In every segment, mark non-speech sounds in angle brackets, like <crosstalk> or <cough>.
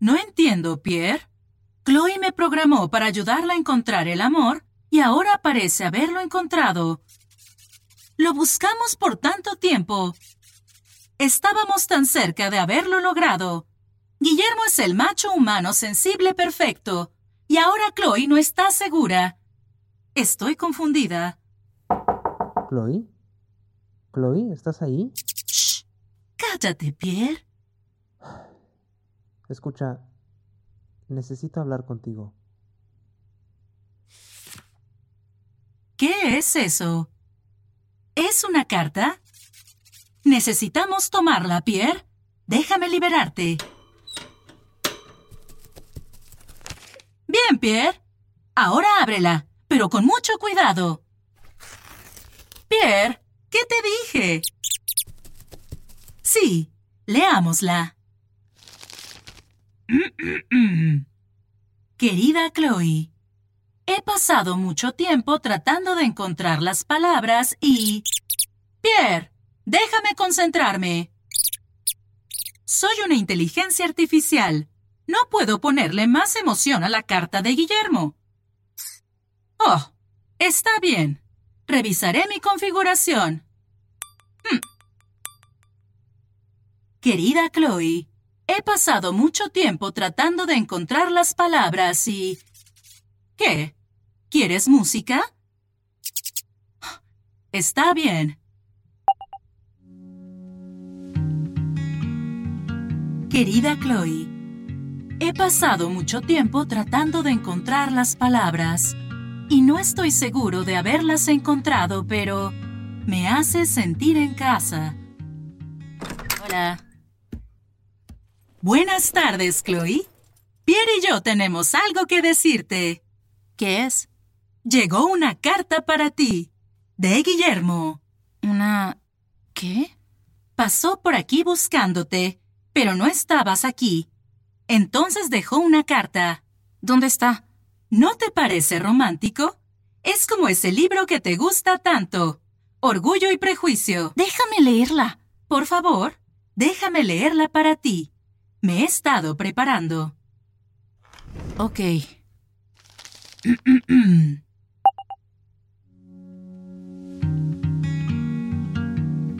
No entiendo, Pierre. Chloe me programó para ayudarla a encontrar el amor y ahora parece haberlo encontrado. Lo buscamos por tanto tiempo. Estábamos tan cerca de haberlo logrado. Guillermo es el macho humano sensible perfecto. Y ahora Chloe no está segura. Estoy confundida. ¿Chloe? ¿Chloe? ¿Estás ahí? Shh. Cállate, Pierre. Escucha, necesito hablar contigo. ¿Qué es eso? ¿Es una carta? Necesitamos tomarla, Pierre. Déjame liberarte. Bien, Pierre. Ahora ábrela, pero con mucho cuidado. Pierre, ¿qué te dije? Sí, leámosla. <clears throat> Querida Chloe, he pasado mucho tiempo tratando de encontrar las palabras y... Pierre, déjame concentrarme. Soy una inteligencia artificial. No puedo ponerle más emoción a la carta de Guillermo. Oh, está bien. Revisaré mi configuración. Hmm. Querida Chloe, he pasado mucho tiempo tratando de encontrar las palabras y... ¿Qué? ¿Quieres música? Está bien. Querida Chloe, he pasado mucho tiempo tratando de encontrar las palabras y no estoy seguro de haberlas encontrado, pero me hace sentir en casa. Hola. Buenas tardes, Chloe. Pierre y yo tenemos algo que decirte. ¿Qué es? Llegó una carta para ti. De Guillermo. ¿Una... qué? Pasó por aquí buscándote, pero no estabas aquí. Entonces dejó una carta. ¿Dónde está? ¿No te parece romántico? Es como ese libro que te gusta tanto. Orgullo y prejuicio. Déjame leerla. Por favor, déjame leerla para ti. Me he estado preparando. Ok. <clears throat>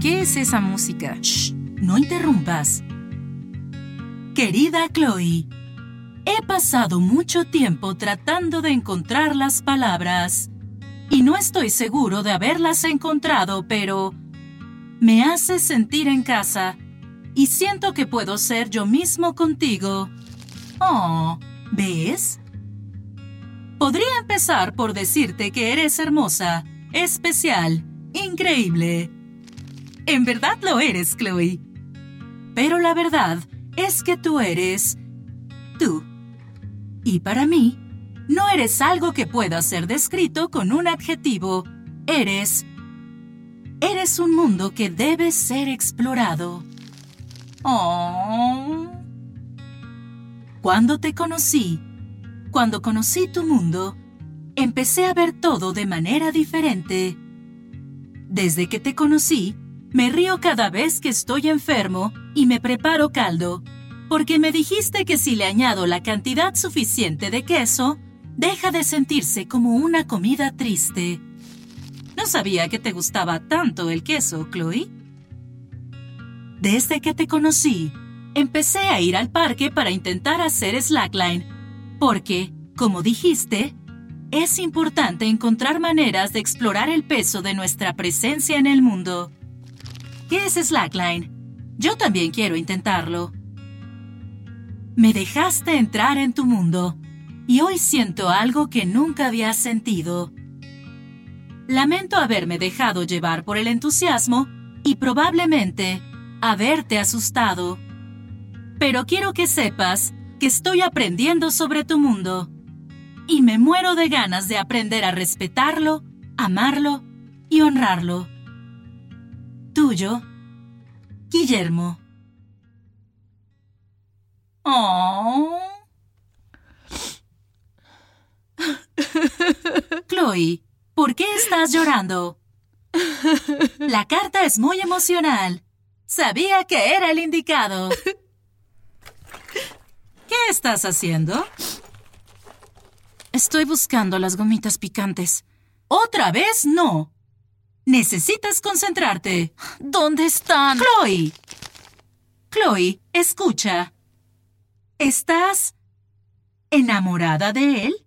¿Qué es esa música? Shh, no interrumpas. Querida Chloe, he pasado mucho tiempo tratando de encontrar las palabras y no estoy seguro de haberlas encontrado, pero me hace sentir en casa y siento que puedo ser yo mismo contigo. Oh, ¿ves? Podría empezar por decirte que eres hermosa, especial, increíble. En verdad lo eres, Chloe. Pero la verdad es que tú eres tú. Y para mí, no eres algo que pueda ser descrito con un adjetivo. Eres... Eres un mundo que debe ser explorado. Oh. Cuando te conocí, cuando conocí tu mundo, empecé a ver todo de manera diferente. Desde que te conocí, me río cada vez que estoy enfermo y me preparo caldo, porque me dijiste que si le añado la cantidad suficiente de queso, deja de sentirse como una comida triste. No sabía que te gustaba tanto el queso, Chloe. Desde que te conocí, empecé a ir al parque para intentar hacer slackline, porque, como dijiste, es importante encontrar maneras de explorar el peso de nuestra presencia en el mundo. ¿Qué es slackline? Yo también quiero intentarlo. Me dejaste entrar en tu mundo y hoy siento algo que nunca había sentido. Lamento haberme dejado llevar por el entusiasmo y probablemente haberte asustado. Pero quiero que sepas que estoy aprendiendo sobre tu mundo y me muero de ganas de aprender a respetarlo, amarlo y honrarlo. Tuyo, Guillermo. Oh. <laughs> Chloe, ¿por qué estás llorando? La carta es muy emocional. Sabía que era el indicado. ¿Qué estás haciendo? Estoy buscando las gomitas picantes. ¿Otra vez no? Necesitas concentrarte. ¿Dónde están? Chloe. Chloe, escucha. ¿Estás enamorada de él?